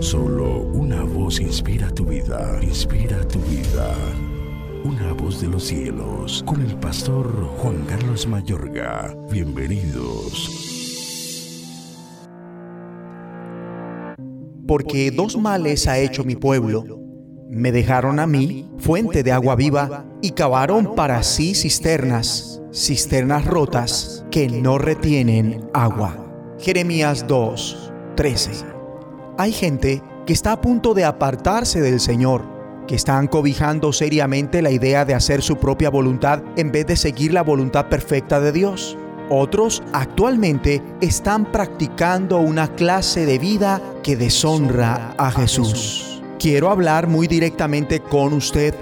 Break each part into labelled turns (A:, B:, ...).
A: Solo una voz inspira tu vida, inspira tu vida. Una voz de los cielos, con el pastor Juan Carlos Mayorga. Bienvenidos.
B: Porque dos males ha hecho mi pueblo. Me dejaron a mí, fuente de agua viva, y cavaron para sí cisternas, cisternas rotas que no retienen agua. Jeremías 2, 13. Hay gente que está a punto de apartarse del Señor, que están cobijando seriamente la idea de hacer su propia voluntad en vez de seguir la voluntad perfecta de Dios. Otros actualmente están practicando una clase de vida que deshonra a Jesús. Quiero hablar muy directamente con usted.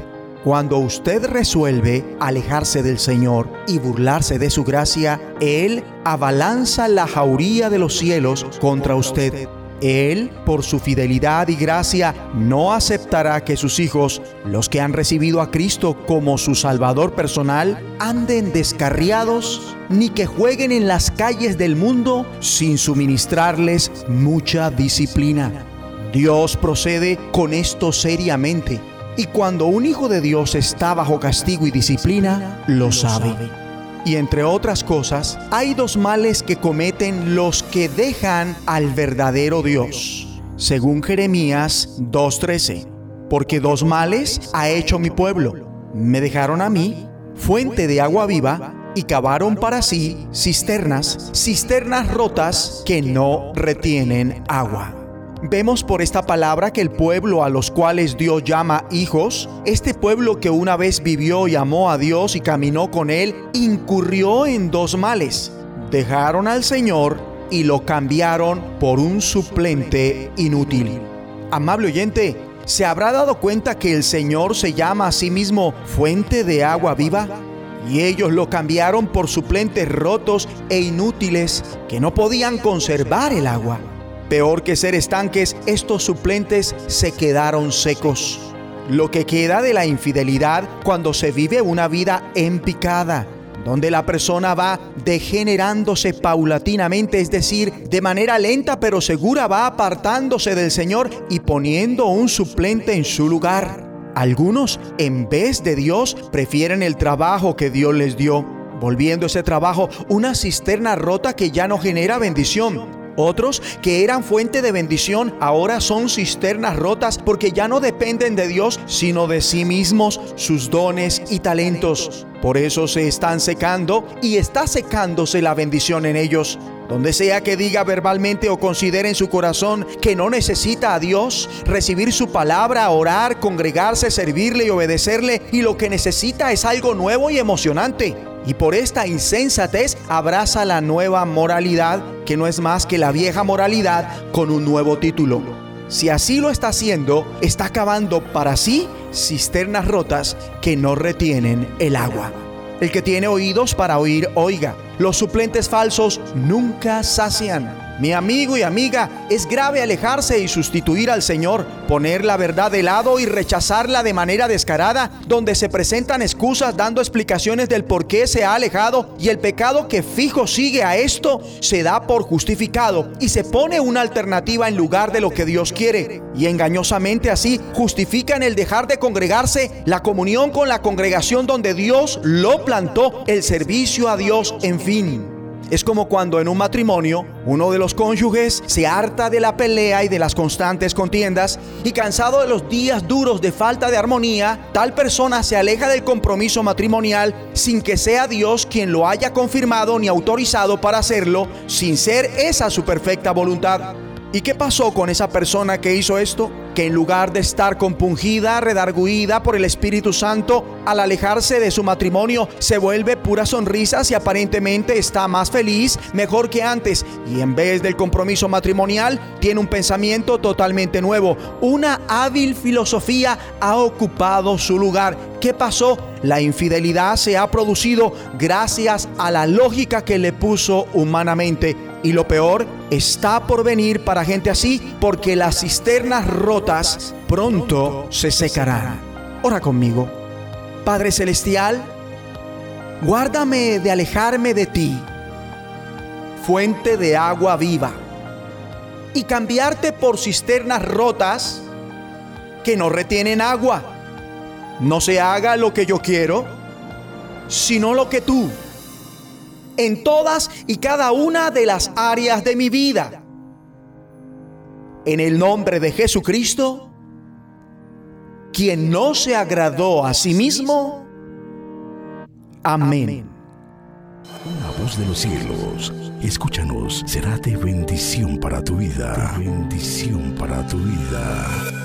B: Cuando usted resuelve alejarse del Señor y burlarse de su gracia, Él abalanza la jauría de los cielos contra usted él, por su fidelidad y gracia, no aceptará que sus hijos, los que han recibido a Cristo como su Salvador personal, anden descarriados ni que jueguen en las calles del mundo sin suministrarles mucha disciplina. Dios procede con esto seriamente y cuando un hijo de Dios está bajo castigo y disciplina, lo sabe. Y entre otras cosas, hay dos males que cometen los que dejan al verdadero Dios. Según Jeremías 2.13, porque dos males ha hecho mi pueblo. Me dejaron a mí, fuente de agua viva, y cavaron para sí cisternas, cisternas rotas que no retienen agua. Vemos por esta palabra que el pueblo a los cuales Dios llama hijos, este pueblo que una vez vivió y amó a Dios y caminó con Él, incurrió en dos males. Dejaron al Señor y lo cambiaron por un suplente inútil. Amable oyente, ¿se habrá dado cuenta que el Señor se llama a sí mismo fuente de agua viva? Y ellos lo cambiaron por suplentes rotos e inútiles que no podían conservar el agua. Peor que ser estanques, estos suplentes se quedaron secos. Lo que queda de la infidelidad cuando se vive una vida en picada, donde la persona va degenerándose paulatinamente, es decir, de manera lenta pero segura va apartándose del Señor y poniendo un suplente en su lugar. Algunos, en vez de Dios, prefieren el trabajo que Dios les dio, volviendo ese trabajo una cisterna rota que ya no genera bendición otros que eran fuente de bendición ahora son cisternas rotas porque ya no dependen de Dios, sino de sí mismos, sus dones y talentos. Por eso se están secando y está secándose la bendición en ellos. Donde sea que diga verbalmente o considere en su corazón que no necesita a Dios, recibir su palabra, orar, congregarse, servirle y obedecerle, y lo que necesita es algo nuevo y emocionante y por esta insensatez abraza la nueva moralidad, que no es más que la vieja moralidad con un nuevo título. Si así lo está haciendo, está cavando para sí cisternas rotas que no retienen el agua. El que tiene oídos para oír, oiga. Los suplentes falsos nunca sacian. Mi amigo y amiga, es grave alejarse y sustituir al Señor, poner la verdad de lado y rechazarla de manera descarada, donde se presentan excusas dando explicaciones del por qué se ha alejado y el pecado que fijo sigue a esto se da por justificado y se pone una alternativa en lugar de lo que Dios quiere. Y engañosamente así justifican el dejar de congregarse, la comunión con la congregación donde Dios lo plantó, el servicio a Dios, en fin. Es como cuando en un matrimonio uno de los cónyuges se harta de la pelea y de las constantes contiendas y cansado de los días duros de falta de armonía, tal persona se aleja del compromiso matrimonial sin que sea Dios quien lo haya confirmado ni autorizado para hacerlo, sin ser esa su perfecta voluntad. ¿Y qué pasó con esa persona que hizo esto? Que en lugar de estar compungida, redarguida por el Espíritu Santo, al alejarse de su matrimonio, se vuelve pura sonrisas y aparentemente está más feliz, mejor que antes. Y en vez del compromiso matrimonial, tiene un pensamiento totalmente nuevo. Una hábil filosofía ha ocupado su lugar. ¿Qué pasó? La infidelidad se ha producido gracias a la lógica que le puso humanamente. Y lo peor está por venir para gente así, porque las cisternas rotas pronto se secarán. Ora conmigo. Padre Celestial, guárdame de alejarme de ti, fuente de agua viva. y cambiarte por cisternas rotas que no retienen agua. No se haga lo que yo quiero, sino lo que tú. En todas y cada una de las áreas de mi vida. En el nombre de Jesucristo, quien no se agradó a sí mismo. Amén.
A: Una voz de los cielos, escúchanos, será de bendición para tu vida. bendición para tu vida.